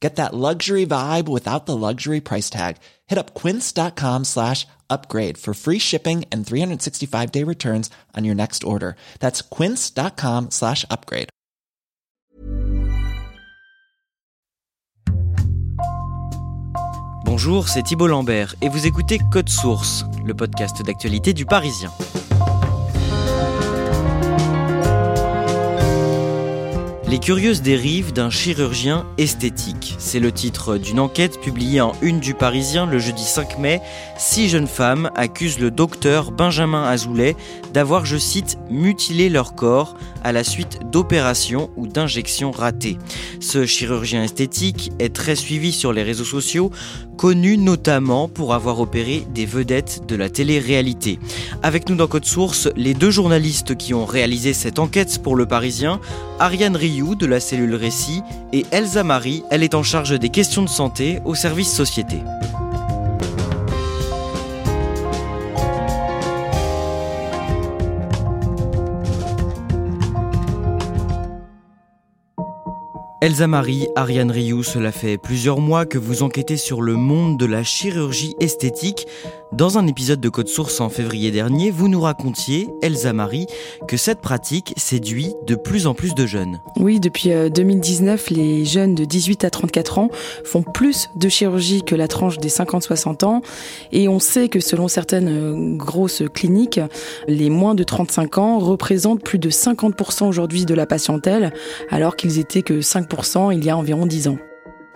Get that luxury vibe without the luxury price tag. Hit up quince.com slash upgrade for free shipping and 365 day returns on your next order. That's quince.com slash upgrade. Bonjour, c'est Thibault Lambert et vous écoutez Code Source, le podcast d'actualité du Parisien. Curieuses dérives d'un chirurgien esthétique. C'est le titre d'une enquête publiée en une du Parisien le jeudi 5 mai. Six jeunes femmes accusent le docteur Benjamin Azoulay d'avoir, je cite, mutilé leur corps à la suite d'opérations ou d'injections ratées. Ce chirurgien esthétique est très suivi sur les réseaux sociaux, connu notamment pour avoir opéré des vedettes de la télé-réalité. Avec nous dans Code Source, les deux journalistes qui ont réalisé cette enquête pour le Parisien, Ariane Rioux de la cellule Récit et Elsa Marie, elle est en charge des questions de santé au service société. Elsa Marie, Ariane Rioux, cela fait plusieurs mois que vous enquêtez sur le monde de la chirurgie esthétique. Dans un épisode de Code Source en février dernier, vous nous racontiez, Elsa Marie, que cette pratique séduit de plus en plus de jeunes. Oui, depuis 2019, euh, les jeunes de 18 à 34 ans font plus de chirurgie que la tranche des 50-60 ans. Et on sait que selon certaines euh, grosses cliniques, les moins de 35 ans représentent plus de 50% aujourd'hui de la patientèle, alors qu'ils étaient que 5% il y a environ 10 ans.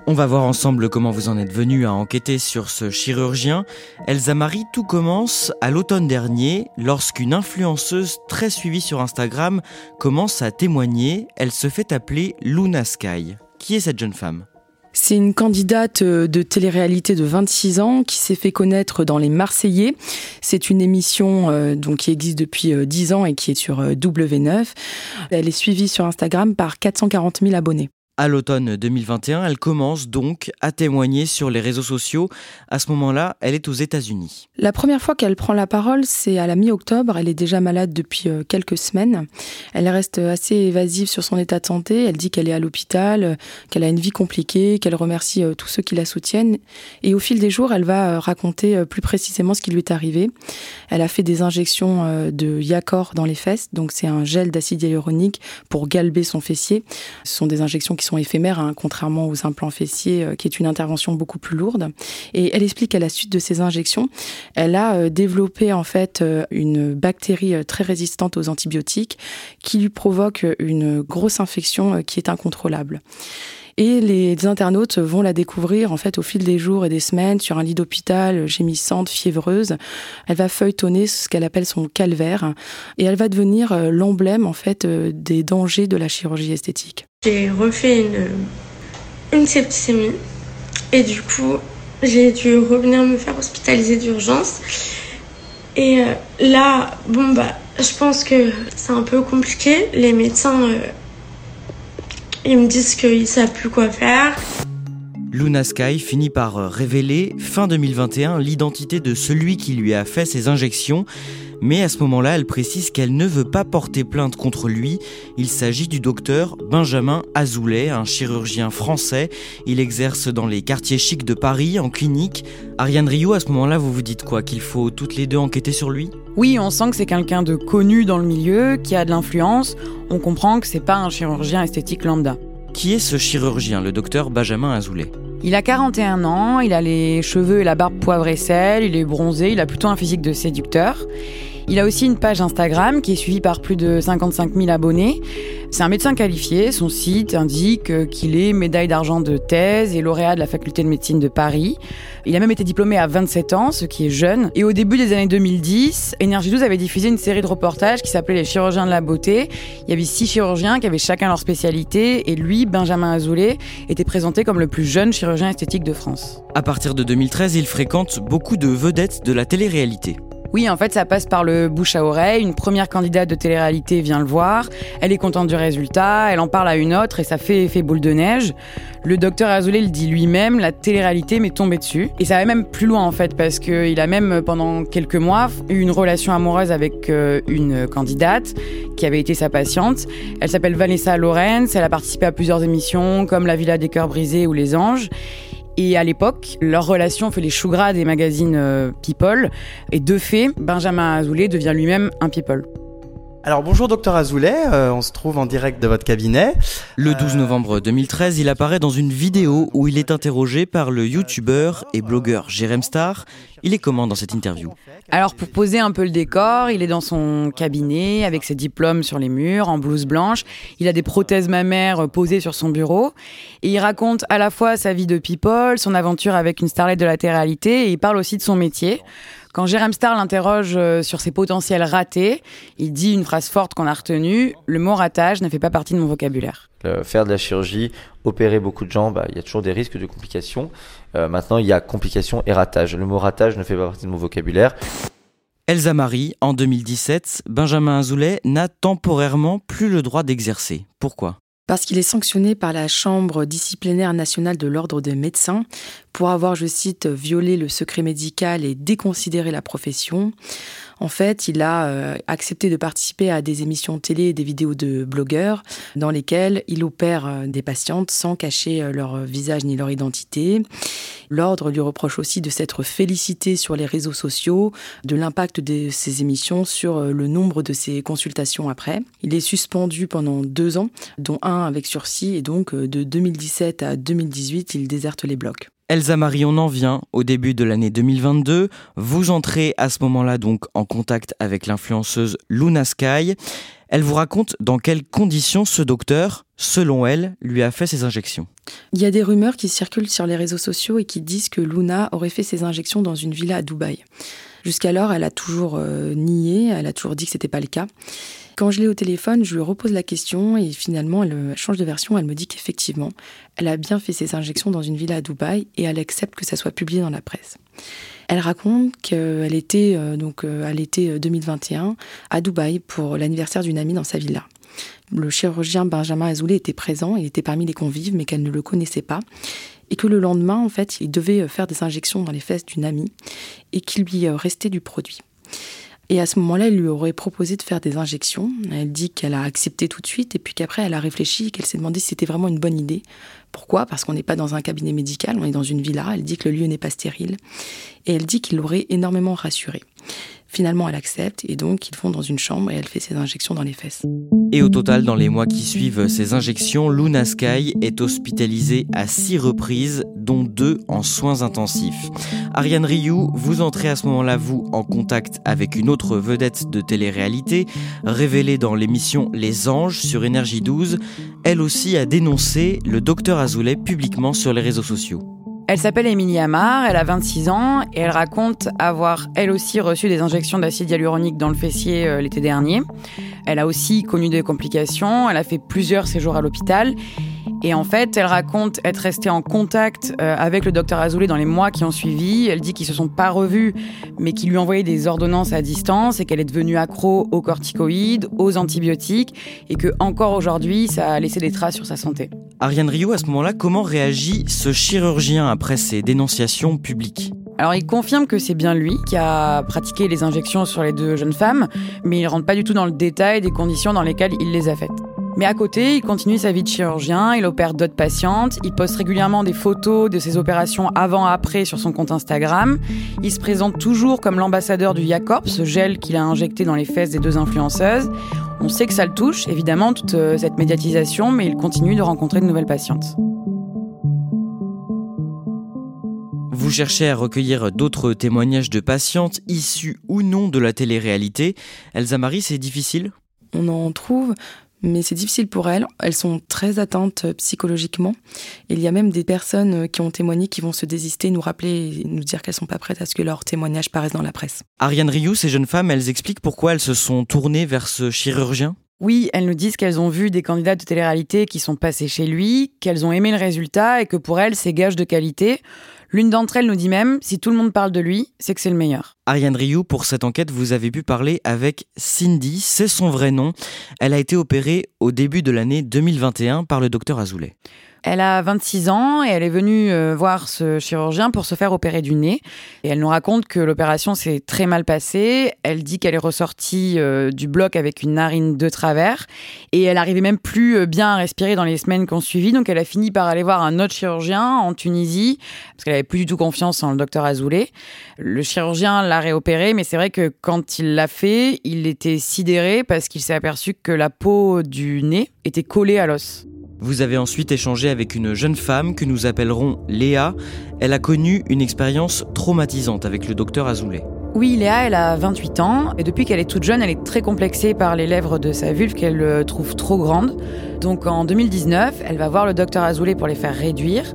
On va voir ensemble comment vous en êtes venu à enquêter sur ce chirurgien. Elsa Marie, tout commence à l'automne dernier lorsqu'une influenceuse très suivie sur Instagram commence à témoigner. Elle se fait appeler Luna Sky. Qui est cette jeune femme? C'est une candidate euh, de télé-réalité de 26 ans qui s'est fait connaître dans Les Marseillais. C'est une émission euh, donc qui existe depuis 10 euh, ans et qui est sur W9. Elle est suivie sur Instagram par 440 000 abonnés. À l'automne 2021, elle commence donc à témoigner sur les réseaux sociaux. À ce moment-là, elle est aux États-Unis. La première fois qu'elle prend la parole, c'est à la mi-octobre. Elle est déjà malade depuis euh, quelques semaines. Elle reste assez évasive sur son état de santé. Elle dit qu'elle est à l'hôpital, qu'elle a une vie compliquée, qu'elle remercie euh, tous ceux qui la soutiennent. Et au fil des jours, elle va euh, raconter plus précisément ce qui lui est arrivé. Elle a fait des injections de Yacor dans les fesses. Donc c'est un gel d'acide hyaluronique pour galber son fessier. Ce sont des injections qui sont éphémères, hein, contrairement aux implants fessiers, euh, qui est une intervention beaucoup plus lourde. Et elle explique qu'à la suite de ces injections, elle a euh, développé en fait euh, une bactérie très résistante aux antibiotiques qui lui provoque une grosse infection qui est incontrôlable. Et les internautes vont la découvrir en fait au fil des jours et des semaines sur un lit d'hôpital, gémissante, fiévreuse. Elle va feuilletonner ce qu'elle appelle son calvaire et elle va devenir l'emblème en fait des dangers de la chirurgie esthétique. J'ai refait une, une septicémie et du coup j'ai dû revenir me faire hospitaliser d'urgence. Et euh, là, bon bah, je pense que c'est un peu compliqué. Les médecins, euh, ils me disent qu'ils savent plus quoi faire. Luna Sky finit par révéler fin 2021 l'identité de celui qui lui a fait ses injections. Mais à ce moment-là, elle précise qu'elle ne veut pas porter plainte contre lui. Il s'agit du docteur Benjamin Azoulay, un chirurgien français. Il exerce dans les quartiers chics de Paris, en clinique. Ariane Rio, à ce moment-là, vous vous dites quoi? Qu'il faut toutes les deux enquêter sur lui? Oui, on sent que c'est quelqu'un de connu dans le milieu, qui a de l'influence. On comprend que c'est pas un chirurgien esthétique lambda. Qui est ce chirurgien, le docteur Benjamin Azoulay? Il a 41 ans, il a les cheveux et la barbe poivre et sel, il est bronzé, il a plutôt un physique de séducteur. Il a aussi une page Instagram qui est suivie par plus de 55 000 abonnés. C'est un médecin qualifié. Son site indique qu'il est médaille d'argent de thèse et lauréat de la faculté de médecine de Paris. Il a même été diplômé à 27 ans, ce qui est jeune. Et au début des années 2010, Énergie 12 avait diffusé une série de reportages qui s'appelait Les chirurgiens de la beauté. Il y avait six chirurgiens qui avaient chacun leur spécialité et lui, Benjamin Azoulay, était présenté comme le plus jeune chirurgien esthétique de France. À partir de 2013, il fréquente beaucoup de vedettes de la télé-réalité. Oui, en fait, ça passe par le bouche à oreille. Une première candidate de télé-réalité vient le voir. Elle est contente du résultat. Elle en parle à une autre et ça fait effet boule de neige. Le docteur Azoulay le dit lui-même, la télé-réalité m'est tombée dessus. Et ça va même plus loin, en fait, parce qu'il a même, pendant quelques mois, eu une relation amoureuse avec euh, une candidate qui avait été sa patiente. Elle s'appelle Vanessa Lorenz. Elle a participé à plusieurs émissions comme La Villa des Cœurs Brisés ou Les Anges. Et à l'époque, leur relation fait les choux gras des magazines euh, People. Et de fait, Benjamin Azoulay devient lui-même un People. Alors bonjour docteur Azoulay, euh, on se trouve en direct de votre cabinet. Le 12 novembre 2013, il apparaît dans une vidéo où il est interrogé par le youtubeur et blogueur Jérém Star. Il est comment dans cette interview? Alors pour poser un peu le décor, il est dans son cabinet avec ses diplômes sur les murs, en blouse blanche. Il a des prothèses mammaires posées sur son bureau. Et il raconte à la fois sa vie de people, son aventure avec une starlette de la télé-réalité et il parle aussi de son métier. Quand Jérém Star l'interroge euh, sur ses potentiels ratés, il dit une phrase forte qu'on a retenue le mot ratage ne fait pas partie de mon vocabulaire. faire de la chirurgie, opérer beaucoup de gens, bah, il y a toujours des risques de complications. Euh, maintenant, il y a complications et ratage. Le mot ratage ne fait pas partie de mon vocabulaire. Elsa Marie, en 2017, Benjamin Azoulay n'a temporairement plus le droit d'exercer. Pourquoi? Parce qu'il est sanctionné par la Chambre disciplinaire nationale de l'ordre des médecins pour avoir, je cite, violé le secret médical et déconsidéré la profession. En fait, il a euh, accepté de participer à des émissions télé et des vidéos de blogueurs dans lesquelles il opère euh, des patientes sans cacher euh, leur visage ni leur identité. L'ordre lui reproche aussi de s'être félicité sur les réseaux sociaux de l'impact de ces émissions sur le nombre de ses consultations après. Il est suspendu pendant deux ans, dont un avec sursis, et donc de 2017 à 2018, il déserte les blocs. Elsa Marie, on en vient au début de l'année 2022. Vous entrez à ce moment-là donc en contact avec l'influenceuse Luna Sky. Elle vous raconte dans quelles conditions ce docteur, selon elle, lui a fait ses injections. Il y a des rumeurs qui circulent sur les réseaux sociaux et qui disent que Luna aurait fait ses injections dans une villa à Dubaï. Jusqu'alors, elle a toujours euh, nié, elle a toujours dit que ce n'était pas le cas. Quand je l'ai au téléphone, je lui repose la question et finalement, elle change de version. Elle me dit qu'effectivement, elle a bien fait ses injections dans une villa à Dubaï et elle accepte que ça soit publié dans la presse. Elle raconte qu'elle était euh, donc euh, à l'été 2021 euh, à Dubaï pour l'anniversaire d'une amie dans sa villa. Le chirurgien Benjamin Azoulay était présent, il était parmi les convives, mais qu'elle ne le connaissait pas. Et que le lendemain, en fait, il devait faire des injections dans les fesses d'une amie et qu'il lui restait du produit. Et à ce moment-là, elle lui aurait proposé de faire des injections. Elle dit qu'elle a accepté tout de suite et puis qu'après, elle a réfléchi et qu'elle s'est demandé si c'était vraiment une bonne idée. Pourquoi? Parce qu'on n'est pas dans un cabinet médical, on est dans une villa. Elle dit que le lieu n'est pas stérile. Et elle dit qu'il l'aurait énormément rassurée. Finalement, elle accepte et donc ils vont dans une chambre et elle fait ses injections dans les fesses. Et au total, dans les mois qui suivent ces injections, Luna Sky est hospitalisée à six reprises, dont deux en soins intensifs. Ariane Rioux, vous entrez à ce moment-là, vous, en contact avec une autre vedette de télé-réalité, révélée dans l'émission Les Anges sur Énergie 12. Elle aussi a dénoncé le docteur Azoulay publiquement sur les réseaux sociaux. Elle s'appelle Émilie Amar, elle a 26 ans et elle raconte avoir elle aussi reçu des injections d'acide hyaluronique dans le fessier euh, l'été dernier. Elle a aussi connu des complications, elle a fait plusieurs séjours à l'hôpital et en fait, elle raconte être restée en contact euh, avec le docteur Azoulay dans les mois qui ont suivi. Elle dit qu'ils se sont pas revus, mais qu'ils lui envoyaient des ordonnances à distance et qu'elle est devenue accro aux corticoïdes, aux antibiotiques et que encore aujourd'hui, ça a laissé des traces sur sa santé. Ariane Rio, à ce moment-là, comment réagit ce chirurgien après ces dénonciations publiques? Alors il confirme que c'est bien lui qui a pratiqué les injections sur les deux jeunes femmes, mais il rentre pas du tout dans le détail des conditions dans lesquelles il les a faites. Mais à côté, il continue sa vie de chirurgien, il opère d'autres patientes, il poste régulièrement des photos de ses opérations avant-après sur son compte Instagram. Il se présente toujours comme l'ambassadeur du Yacorp, ce gel qu'il a injecté dans les fesses des deux influenceuses. On sait que ça le touche, évidemment, toute euh, cette médiatisation, mais il continue de rencontrer de nouvelles patientes. Vous cherchez à recueillir d'autres témoignages de patientes issues ou non de la télé-réalité. Elsa Marie, c'est difficile? On en trouve, mais c'est difficile pour elles. Elles sont très atteintes psychologiquement. Il y a même des personnes qui ont témoigné qui vont se désister, nous rappeler et nous dire qu'elles sont pas prêtes à ce que leurs témoignages paraissent dans la presse. Ariane Rioux, ces jeunes femmes, elles expliquent pourquoi elles se sont tournées vers ce chirurgien? Oui, elles nous disent qu'elles ont vu des candidats de télé-réalité qui sont passés chez lui, qu'elles ont aimé le résultat et que pour elles, c'est gage de qualité. L'une d'entre elles nous dit même, si tout le monde parle de lui, c'est que c'est le meilleur. Ariane Rioux, pour cette enquête, vous avez pu parler avec Cindy, c'est son vrai nom. Elle a été opérée au début de l'année 2021 par le docteur Azoulay. Elle a 26 ans et elle est venue euh, voir ce chirurgien pour se faire opérer du nez. Et elle nous raconte que l'opération s'est très mal passée. Elle dit qu'elle est ressortie euh, du bloc avec une narine de travers et elle arrivait même plus euh, bien à respirer dans les semaines qui ont suivi. Donc elle a fini par aller voir un autre chirurgien en Tunisie parce qu'elle avait plus du tout confiance en le docteur Azoulay. Le chirurgien l'a réopéré, mais c'est vrai que quand il l'a fait, il était sidéré parce qu'il s'est aperçu que la peau du nez était collée à l'os. Vous avez ensuite échangé avec une jeune femme que nous appellerons Léa. Elle a connu une expérience traumatisante avec le docteur Azoulay. Oui, Léa, elle a 28 ans et depuis qu'elle est toute jeune, elle est très complexée par les lèvres de sa vulve qu'elle euh, trouve trop grandes. Donc en 2019, elle va voir le docteur Azoulay pour les faire réduire.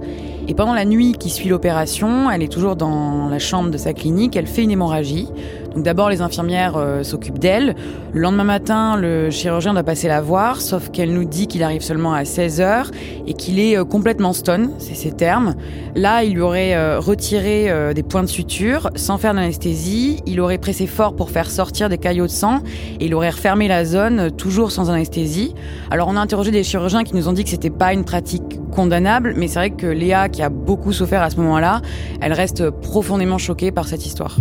Et pendant la nuit qui suit l'opération, elle est toujours dans la chambre de sa clinique, elle fait une hémorragie. Donc d'abord, les infirmières euh, s'occupent d'elle. Le lendemain matin, le chirurgien doit passer la voir, sauf qu'elle nous dit qu'il arrive seulement à 16h et qu'il est euh, complètement stone, c'est ses termes. Là, il lui aurait euh, retiré des points de suture sans faire d'anesthésie. Il aurait pressé fort pour faire sortir des caillots de sang et il aurait refermé la zone, toujours sans anesthésie. Alors on a interrogé des chirurgiens qui nous ont dit que c'était pas une pratique mais c'est vrai que Léa, qui a beaucoup souffert à ce moment-là, elle reste profondément choquée par cette histoire.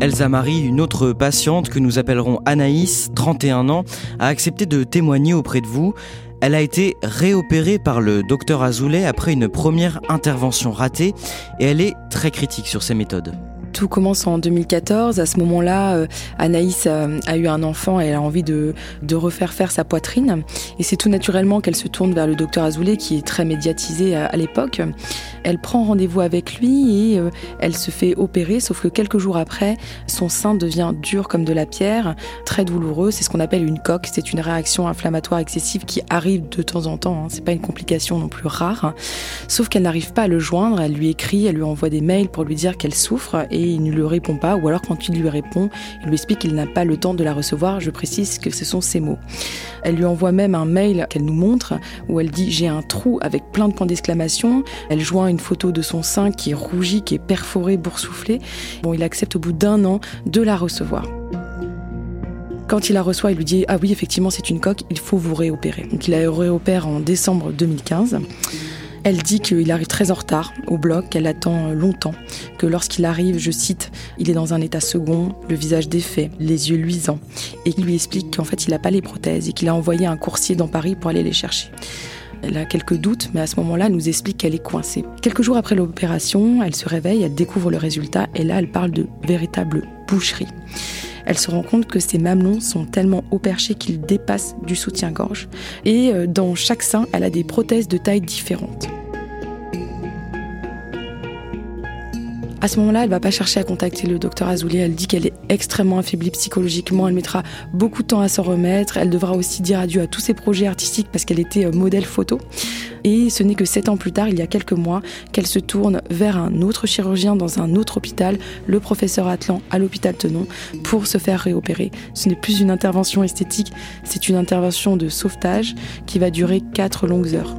Elsa Marie, une autre patiente que nous appellerons Anaïs, 31 ans, a accepté de témoigner auprès de vous. Elle a été réopérée par le docteur Azoulay après une première intervention ratée et elle est très critique sur ses méthodes. Tout commence en 2014. À ce moment-là, euh, Anaïs euh, a, eu un enfant et elle a envie de, refaire faire sa poitrine. Et c'est tout naturellement qu'elle se tourne vers le docteur Azoulay, qui est très médiatisé à, l'époque. Elle prend rendez-vous avec lui et euh, elle se fait opérer, sauf que quelques jours après, son sein devient dur comme de la pierre, très douloureux. C'est ce qu'on appelle une coque. C'est une réaction inflammatoire excessive qui arrive de temps en temps. Hein. C'est pas une complication non plus rare. Sauf qu'elle n'arrive pas à le joindre. Elle lui écrit, elle lui envoie des mails pour lui dire qu'elle souffre et il ne lui répond pas, ou alors quand il lui répond, il lui explique qu'il n'a pas le temps de la recevoir. Je précise que ce sont ses mots. Elle lui envoie même un mail qu'elle nous montre où elle dit j'ai un trou avec plein de points d'exclamation. Elle joint une photo de son sein qui est rougi, qui est perforé, boursouflé. Bon, il accepte au bout d'un an de la recevoir. Quand il la reçoit, il lui dit Ah oui, effectivement, c'est une coque, il faut vous réopérer. Donc il la réopère en décembre 2015. Elle dit qu'il arrive très en retard au bloc, qu'elle attend longtemps, que lorsqu'il arrive, je cite, il est dans un état second, le visage défait, les yeux luisants, et il lui explique qu'en fait il n'a pas les prothèses et qu'il a envoyé un coursier dans Paris pour aller les chercher. Elle a quelques doutes, mais à ce moment-là, elle nous explique qu'elle est coincée. Quelques jours après l'opération, elle se réveille, elle découvre le résultat, et là, elle parle de véritable boucherie. Elle se rend compte que ses mamelons sont tellement haut perchés qu'ils dépassent du soutien-gorge. Et euh, dans chaque sein, elle a des prothèses de taille différentes. À ce moment-là, elle va pas chercher à contacter le docteur Azoulay. Elle dit qu'elle est extrêmement affaiblie psychologiquement. Elle mettra beaucoup de temps à s'en remettre. Elle devra aussi dire adieu à tous ses projets artistiques parce qu'elle était euh, modèle photo. Et ce n'est que sept ans plus tard, il y a quelques mois, qu'elle se tourne vers un autre chirurgien dans un autre hôpital, le professeur Atlan, à l'hôpital Tenon, pour se faire réopérer. Ce n'est plus une intervention esthétique, c'est une intervention de sauvetage qui va durer quatre longues heures.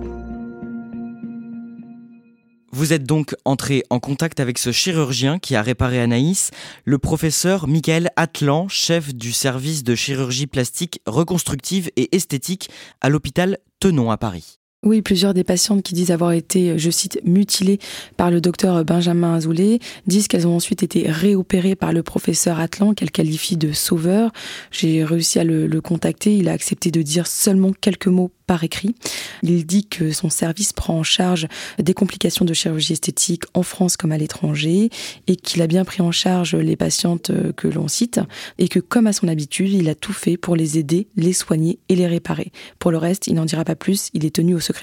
Vous êtes donc entré en contact avec ce chirurgien qui a réparé Anaïs, le professeur Michael Atlan, chef du service de chirurgie plastique reconstructive et esthétique à l'hôpital Tenon à Paris. Oui, plusieurs des patientes qui disent avoir été, je cite, mutilées par le docteur Benjamin Azoulay disent qu'elles ont ensuite été réopérées par le professeur Atlan, qu'elle qualifie de sauveur. J'ai réussi à le, le, contacter. Il a accepté de dire seulement quelques mots par écrit. Il dit que son service prend en charge des complications de chirurgie esthétique en France comme à l'étranger et qu'il a bien pris en charge les patientes que l'on cite et que comme à son habitude, il a tout fait pour les aider, les soigner et les réparer. Pour le reste, il n'en dira pas plus, il est tenu au secret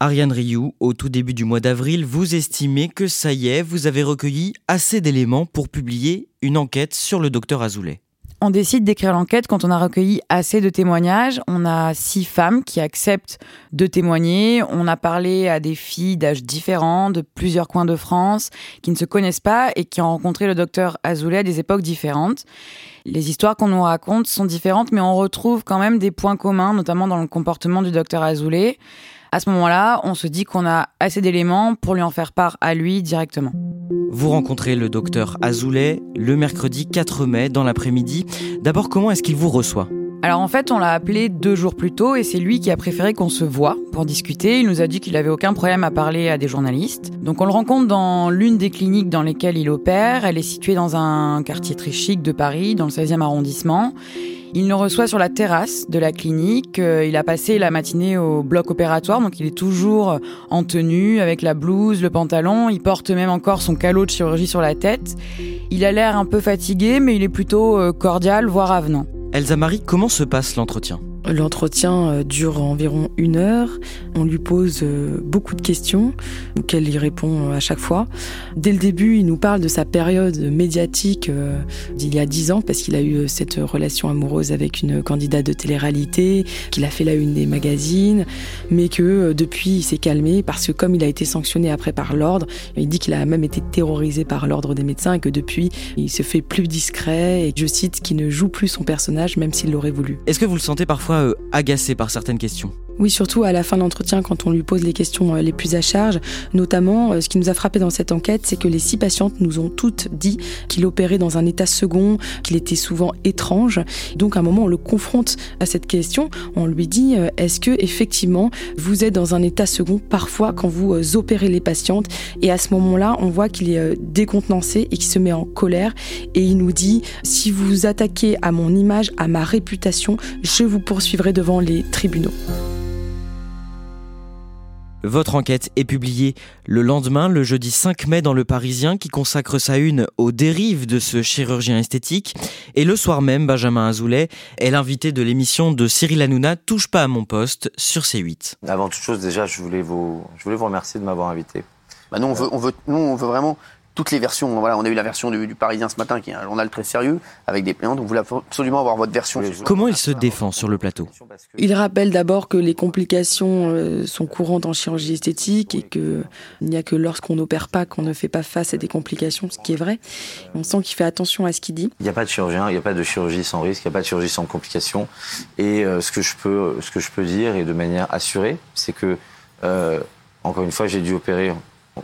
Ariane Rioux, au tout début du mois d'avril, vous estimez que ça y est, vous avez recueilli assez d'éléments pour publier une enquête sur le docteur Azoulay. On décide d'écrire l'enquête quand on a recueilli assez de témoignages. On a six femmes qui acceptent de témoigner. On a parlé à des filles d'âges différents, de plusieurs coins de France, qui ne se connaissent pas et qui ont rencontré le docteur Azoulay à des époques différentes. Les histoires qu'on nous raconte sont différentes, mais on retrouve quand même des points communs, notamment dans le comportement du docteur Azoulay. À ce moment-là, on se dit qu'on a assez d'éléments pour lui en faire part à lui directement. Vous rencontrez le docteur Azoulay le mercredi 4 mai dans l'après-midi. D'abord, comment est-ce qu'il vous reçoit? Alors en fait, on l'a appelé deux jours plus tôt et c'est lui qui a préféré qu'on se voit pour discuter. Il nous a dit qu'il avait aucun problème à parler à des journalistes. Donc on le rencontre dans l'une des cliniques dans lesquelles il opère. Elle est située dans un quartier très chic de Paris, dans le 16e arrondissement. Il nous reçoit sur la terrasse de la clinique. Euh, il a passé la matinée au bloc opératoire, donc il est toujours en tenue, avec la blouse, le pantalon. Il porte même encore son calot de chirurgie sur la tête. Il a l'air un peu fatigué, mais il est plutôt euh, cordial, voire avenant. Elsa Marie, comment se passe l'entretien? L'entretien euh, dure environ une heure. On lui pose euh, beaucoup de questions auxquelles il répond euh, à chaque fois. Dès le début, il nous parle de sa période médiatique d'il y a dix ans parce qu'il a eu cette relation amoureuse avec une candidate de télé-réalité, qu'il a fait la une des magazines, mais que depuis il s'est calmé parce que comme il a été sanctionné après par l'ordre, il dit qu'il a même été terrorisé par l'ordre des médecins et que depuis il se fait plus discret et je cite qu'il ne joue plus son personnage même s'il l'aurait voulu. Est-ce que vous le sentez parfois euh, agacé par certaines questions. Oui, surtout à la fin de l'entretien, quand on lui pose les questions euh, les plus à charge. Notamment, euh, ce qui nous a frappé dans cette enquête, c'est que les six patientes nous ont toutes dit qu'il opérait dans un état second, qu'il était souvent étrange. Donc, à un moment, on le confronte à cette question. On lui dit est-ce que effectivement vous êtes dans un état second parfois quand vous opérez les patientes? Et à ce moment-là, on voit qu'il est décontenancé et qu'il se met en colère. Et il nous dit si vous attaquez à mon image, à ma réputation, je vous poursuivrai devant les tribunaux. Votre enquête est publiée le lendemain, le jeudi 5 mai, dans Le Parisien, qui consacre sa une aux dérives de ce chirurgien esthétique. Et le soir même, Benjamin Azoulay est l'invité de l'émission de Cyril Hanouna, Touche pas à mon poste, sur C8. Avant toute chose, déjà, je voulais vous, je voulais vous remercier de m'avoir invité. Bah nous, on veut, on veut, nous, on veut vraiment toutes les versions. Voilà, on a eu la version du, Parisien ce matin, qui est un journal très sérieux, avec des plaignants. Donc, vous voulez absolument avoir votre version. Comment il se défend sur le plateau Il rappelle d'abord que les complications euh, sont courantes en chirurgie esthétique et qu'il n'y a que lorsqu'on n'opère pas qu'on ne fait pas face à des complications, ce qui est vrai. On sent qu'il fait attention à ce qu'il dit. Il n'y a pas de chirurgien, il n'y a pas de chirurgie sans risque, il n'y a pas de chirurgie sans complications. Et euh, ce que je peux, ce que je peux dire et de manière assurée, c'est que euh, encore une fois, j'ai dû opérer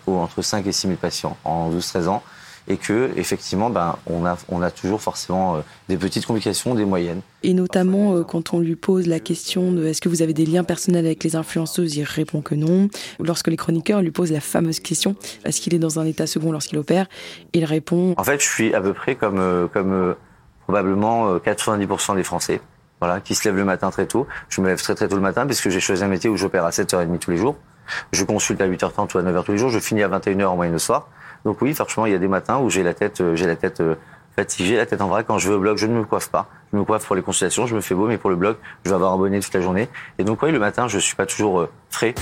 entre 5 et 6 000 patients en 12-13 ans et que effectivement ben, on, a, on a toujours forcément euh, des petites complications, des moyennes. Et notamment euh, quand on lui pose la question de est-ce que vous avez des liens personnels avec les influenceuses, il répond que non. Lorsque les chroniqueurs lui posent la fameuse question est-ce qu'il est dans un état second lorsqu'il opère, il répond En fait, je suis à peu près comme, euh, comme probablement 90% des Français. Voilà, qui se lèvent le matin très tôt. Je me lève très très tôt le matin parce que j'ai choisi un métier où j'opère à 7h30 tous les jours. Je consulte à 8h30 ou à 9h tous les jours. Je finis à 21h en moyenne le soir. Donc oui, franchement, il y a des matins où j'ai la tête, euh, j'ai la tête euh, fatiguée, la tête en vrac. Quand je vais au blog, je ne me coiffe pas. Je me coiffe pour les consultations, je me fais beau, mais pour le blog, je vais avoir un bonnet toute la journée. Et donc oui, le matin, je suis pas toujours euh, frais.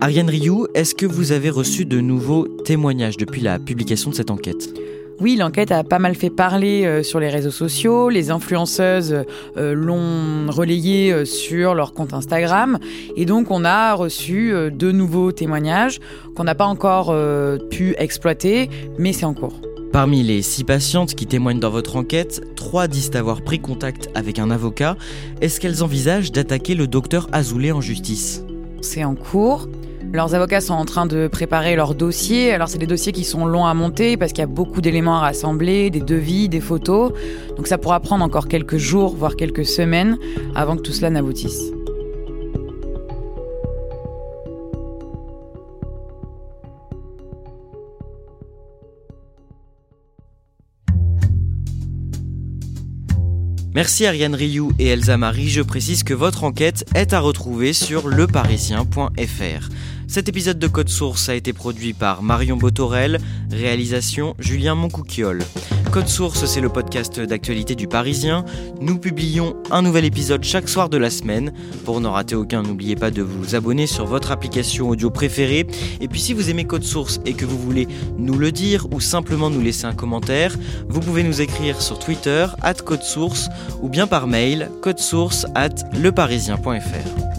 Ariane Rioux, est-ce que vous avez reçu de nouveaux témoignages depuis la publication de cette enquête? Oui, l'enquête a pas mal fait parler euh, sur les réseaux sociaux. Les influenceuses euh, l'ont relayé euh, sur leur compte Instagram. Et donc, on a reçu de nouveaux témoignages qu'on n'a pas encore pu exploiter, mais c'est en cours. Parmi les six patientes qui témoignent dans votre enquête, trois disent avoir pris contact avec un avocat. Est-ce qu'elles envisagent d'attaquer le docteur Azoulay en justice? C'est en cours. Leurs avocats sont en train de préparer leur dossier. Alors c'est des dossiers qui sont longs à monter parce qu'il y a beaucoup d'éléments à rassembler, des devis, des photos. Donc ça pourra prendre encore quelques jours, voire quelques semaines avant que tout cela n'aboutisse. Merci Ariane Rioux et Elsa Marie. Je précise que votre enquête est à retrouver sur leparisien.fr. Cet épisode de Code Source a été produit par Marion Botorel, réalisation Julien Moncouquiole. Code Source, c'est le podcast d'actualité du Parisien. Nous publions un nouvel épisode chaque soir de la semaine. Pour n'en rater aucun, n'oubliez pas de vous abonner sur votre application audio préférée. Et puis si vous aimez Code Source et que vous voulez nous le dire ou simplement nous laisser un commentaire, vous pouvez nous écrire sur Twitter, at Code Source, ou bien par mail, codesource at leparisien.fr.